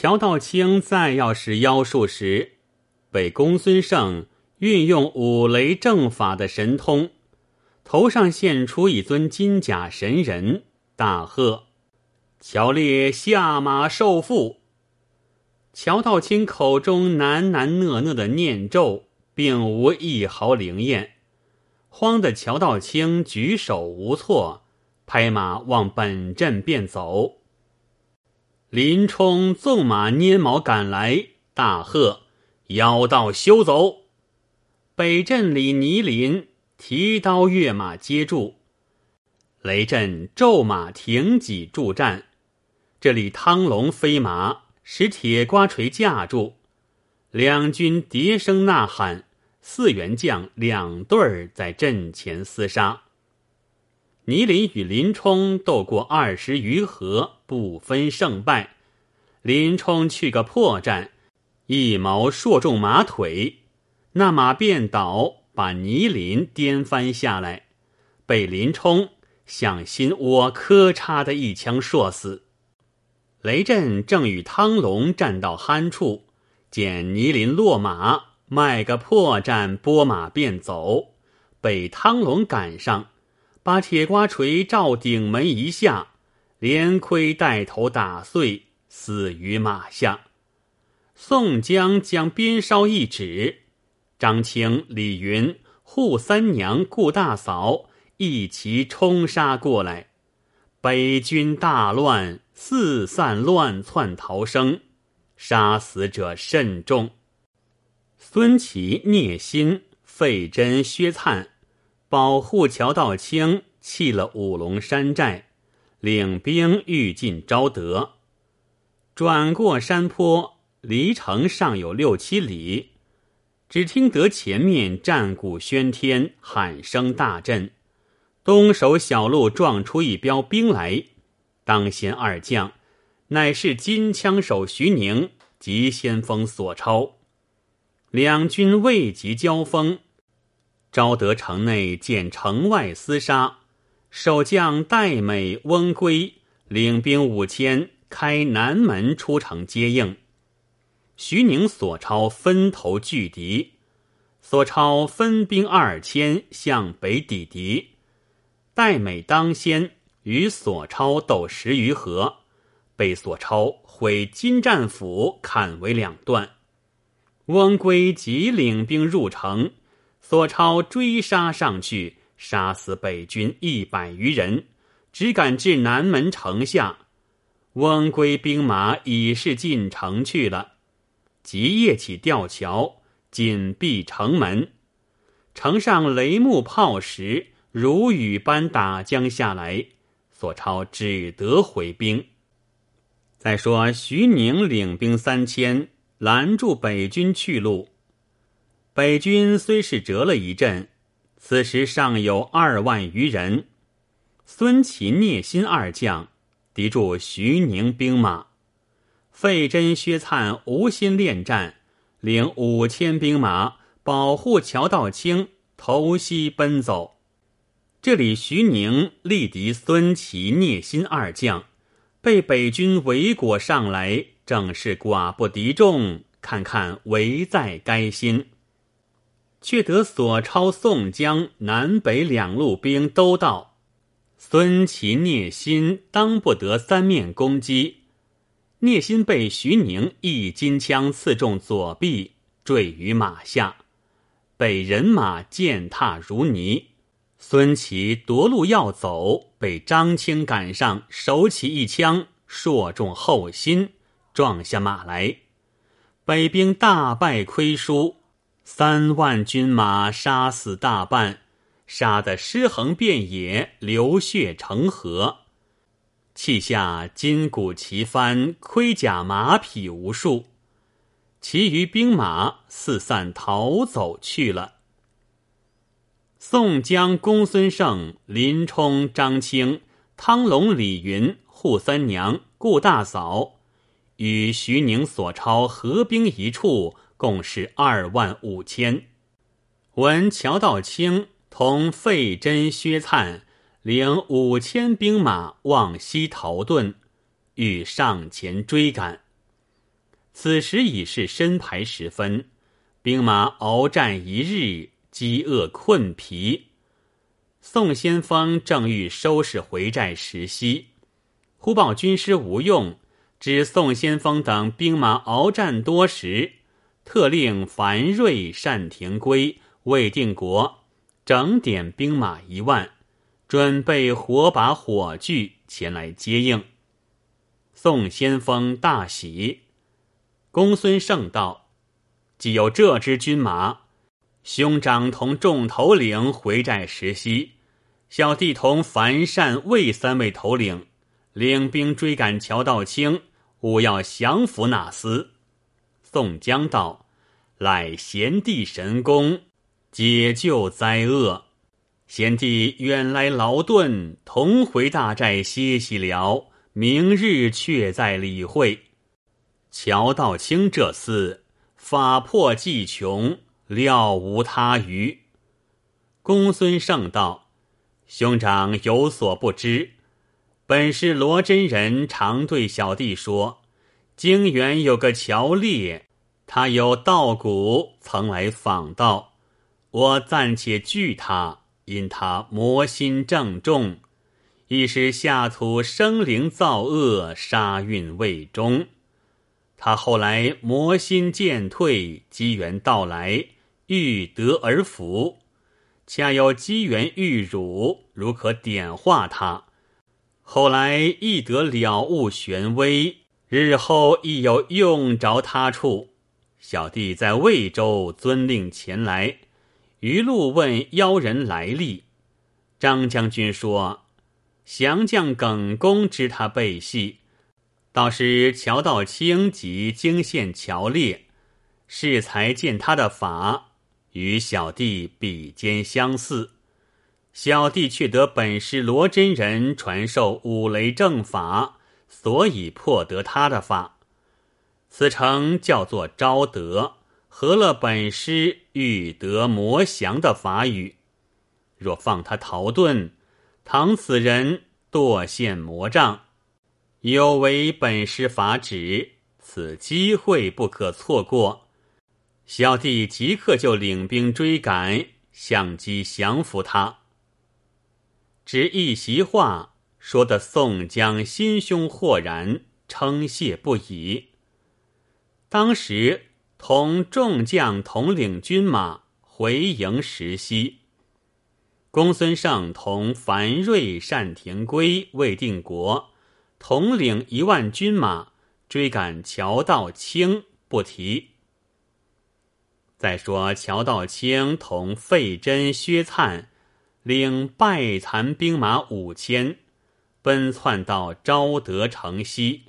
乔道清再要使妖术时，被公孙胜运用五雷正法的神通，头上现出一尊金甲神人，大喝：“乔烈下马受缚！”乔道清口中喃喃讷讷的念咒，并无一毫灵验，慌得乔道清举手无措，拍马往本阵便走。林冲纵马拈毛赶来，大喝：“妖道休走！”北镇里倪林提刀跃马接住，雷震骤马挺戟助战。这里汤龙飞马使铁瓜锤架住，两军叠声呐喊，四员将两对儿在阵前厮杀。倪林与林冲斗过二十余合，不分胜败。林冲去个破绽，一矛射中马腿，那马便倒，把倪林颠翻下来，被林冲向心窝磕嚓的一枪射死。雷震正与汤龙战到酣处，见倪林落马，卖个破绽，拨马便走，被汤龙赶上。把铁瓜锤照顶门一下，连盔带头打碎，死于马下。宋江将鞭梢一指，张青、李云、扈三娘、顾大嫂一齐冲杀过来，北军大乱，四散乱窜逃生，杀死者甚众。孙琦、聂心、费真、薛灿。保护乔道清弃了五龙山寨，领兵欲进昭德。转过山坡，离城尚有六七里，只听得前面战鼓喧天，喊声大震。东首小路撞出一彪兵来，当先二将乃是金枪手徐宁及先锋索超。两军未及交锋。昭德城内见城外厮杀，守将戴美、翁归领兵五千开南门出城接应。徐宁、索超分头拒敌，索超分兵二千向北抵敌。戴美当先与索超斗十余合，被索超毁金战斧砍为两段。翁归即领兵入城。索超追杀上去，杀死北军一百余人，只赶至南门城下。翁归兵马已是进城去了，即夜起吊桥，紧闭城门。城上雷木炮石如雨般打将下来，索超只得回兵。再说徐宁领兵三千，拦住北军去路。北军虽是折了一阵，此时尚有二万余人。孙琦、聂心二将敌住徐宁兵马，费真、薛灿无心恋战，领五千兵马保护乔道清投西奔走。这里徐宁力敌孙琦、聂心二将，被北军围裹上来，正是寡不敌众，看看危在该心。却得索超、宋江南北两路兵都到，孙琦、聂心当不得三面攻击。聂心被徐宁一金枪刺中左臂，坠于马下，被人马践踏如泥。孙琦夺路要走，被张青赶上，手起一枪，射中后心，撞下马来。北兵大败亏输。三万军马杀死大半，杀得尸横遍野，流血成河。气下金鼓齐翻，盔甲马匹无数。其余兵马四散逃走去了。宋江、公孙胜、林冲、张青、汤龙、李云、扈三娘、顾大嫂，与徐宁、索超合兵一处。共是二万五千。闻乔道清同费真、薛灿领五千兵马往西逃遁，欲上前追赶。此时已是申牌时分，兵马鏖战一日，饥饿困疲。宋先锋正欲收拾回寨时息，忽报军师吴用知宋先锋等兵马鏖战多时，特令樊瑞、单廷圭、魏定国整点兵马一万，准备火把火炬前来接应。宋先锋大喜。公孙胜道：“既有这支军马，兄长同众头领回寨时息，小弟同樊善、魏三位头领领兵追赶乔道清，务要降服那厮。”宋江道：“赖贤弟神功，解救灾厄。贤弟远来劳顿，同回大寨歇息了。明日却再理会。”乔道清这厮法破技穷，料无他余。公孙胜道：“兄长有所不知，本是罗真人常对小弟说，京原有个乔烈，他有道骨，曾来访道。我暂且惧他，因他魔心正重，一时下土生灵造恶，杀运未终。”他后来魔心渐退，机缘到来，欲得而服，恰有机缘遇汝，如可点化他，后来亦得了悟玄微，日后亦有用着他处。小弟在魏州遵令前来，余路问妖人来历，张将军说，降将耿恭知他背戏。倒是乔道清及京县乔烈，适才见他的法与小弟比肩相似，小弟却得本师罗真人传授五雷正法，所以破得他的法。此称叫做招德，合了本师欲得魔降的法语。若放他逃遁，倘此人堕陷魔障。有违本师法旨，此机会不可错过。小弟即刻就领兵追赶，相机降服他。只一席话，说的宋江心胸豁然，称谢不已。当时同众将统领军马回营时息，公孙胜同樊瑞、单廷圭、魏定国。统领一万军马追赶乔道清，不提。再说乔道清同费真、薛灿领败残兵马五千，奔窜到昭德城西，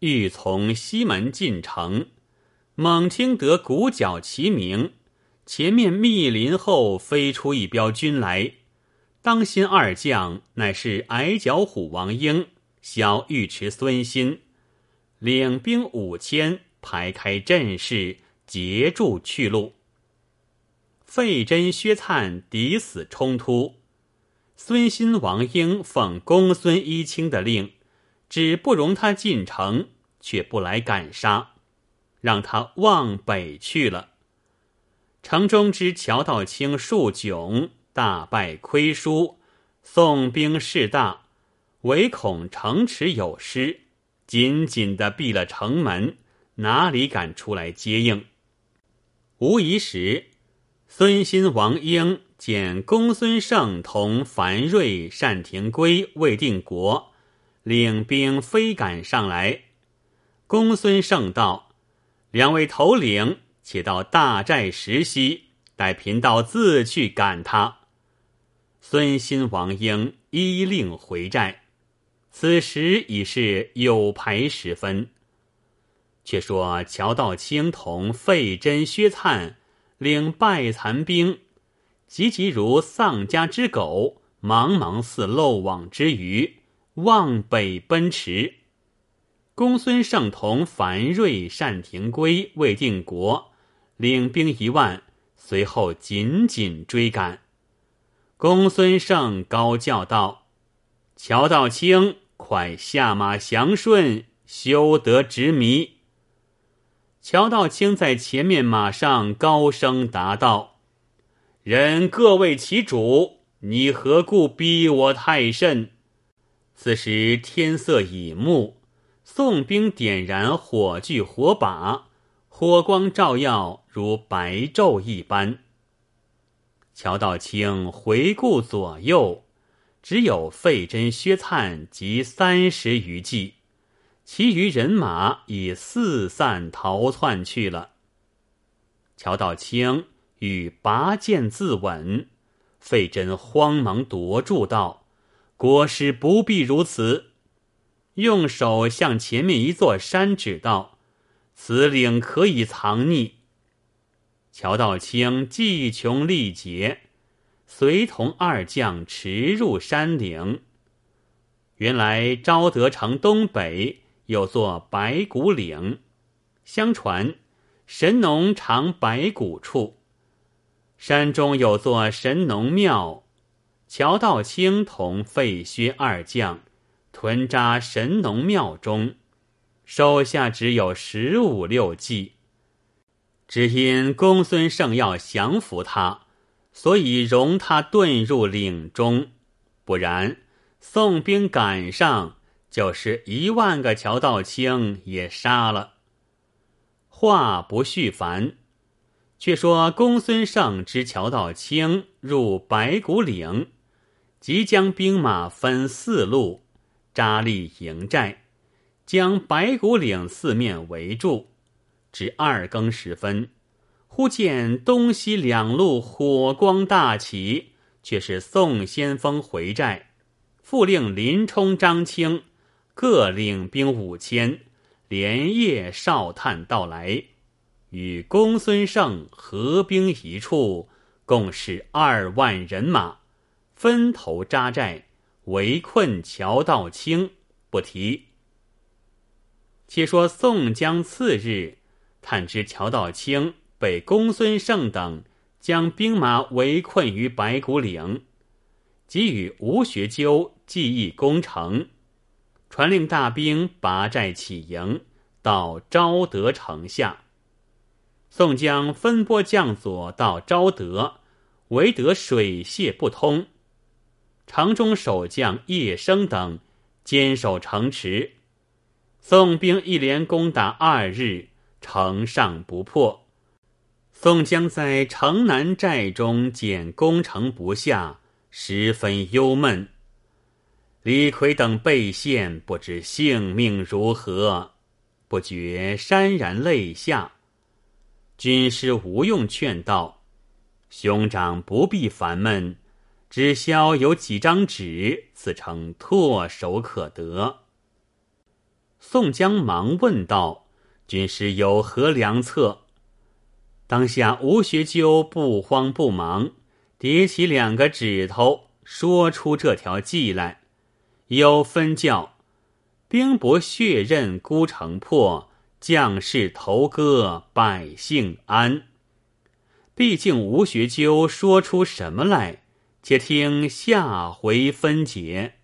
欲从西门进城。猛听得鼓角齐鸣，前面密林后飞出一彪军来。当心二将乃是矮脚虎王英。小尉迟孙新领兵五千，排开阵势，截住去路。费真、薛灿抵死冲突。孙新、王英奉公孙一清的令，只不容他进城，却不来赶杀，让他往北去了。城中之乔道清数窘，大败亏输，宋兵势大。唯恐城池有失，紧紧的闭了城门，哪里敢出来接应？无疑时，孙新、王英见公孙胜同樊瑞、单廷圭、魏定国领兵飞赶上来。公孙胜道：“两位头领，且到大寨时息，待贫道自去赶他。”孙新、王英依令回寨。此时已是有牌时分。却说乔道清同费真、薛灿领败残兵，急急如丧家之狗，茫茫似漏网之鱼，望北奔驰。公孙胜同樊瑞、单廷圭、魏定国领兵一万，随后紧紧追赶。公孙胜高叫道：“乔道清！”快下马降顺，休得执迷。乔道清在前面马上高声答道：“人各为其主，你何故逼我太甚？”此时天色已暮，宋兵点燃火炬火把，火光照耀如白昼一般。乔道清回顾左右，只有费真、薛灿及三十余骑，其余人马已四散逃窜去了。乔道清欲拔剑自刎，费真慌忙夺住道。国师不必如此，用手向前面一座山指道：“此岭可以藏匿。”乔道清计穷力竭，随同二将驰入山岭。原来昭德城东北有座白骨岭，相传神农常白骨处，山中有座神农庙。乔道清同费薛二将屯扎神农庙中，手下只有十五六骑。只因公孙胜要降服他，所以容他遁入岭中。不然，宋兵赶上，就是一万个乔道清也杀了。话不续烦，却说公孙胜知乔道清入白骨岭。即将兵马分四路扎立营寨，将白骨岭四面围住。至二更时分，忽见东西两路火光大起，却是宋先锋回寨。复令林冲、张清各领兵五千，连夜哨探到来，与公孙胜合兵一处，共是二万人马。分头扎寨，围困乔道清，不提。且说宋江次日探知乔道清被公孙胜等将兵马围困于白骨岭，即与吴学究计议攻城，传令大兵拔寨起营，到昭德城下。宋江分拨将佐到昭德，唯得水泄不通。城中守将叶生等坚守城池，宋兵一连攻打二日，城上不破。宋江在城南寨中见攻城不下，十分忧闷。李逵等被陷，不知性命如何，不觉潸然泪下。军师吴用劝道：“兄长不必烦闷。”只消有几张纸，此诚唾手可得。宋江忙问道：“军师有何良策？”当下吴学究不慌不忙，叠起两个指头，说出这条计来。有分教：兵不血刃孤城破，将士头歌百姓安。毕竟吴学究说出什么来？且听下回分解。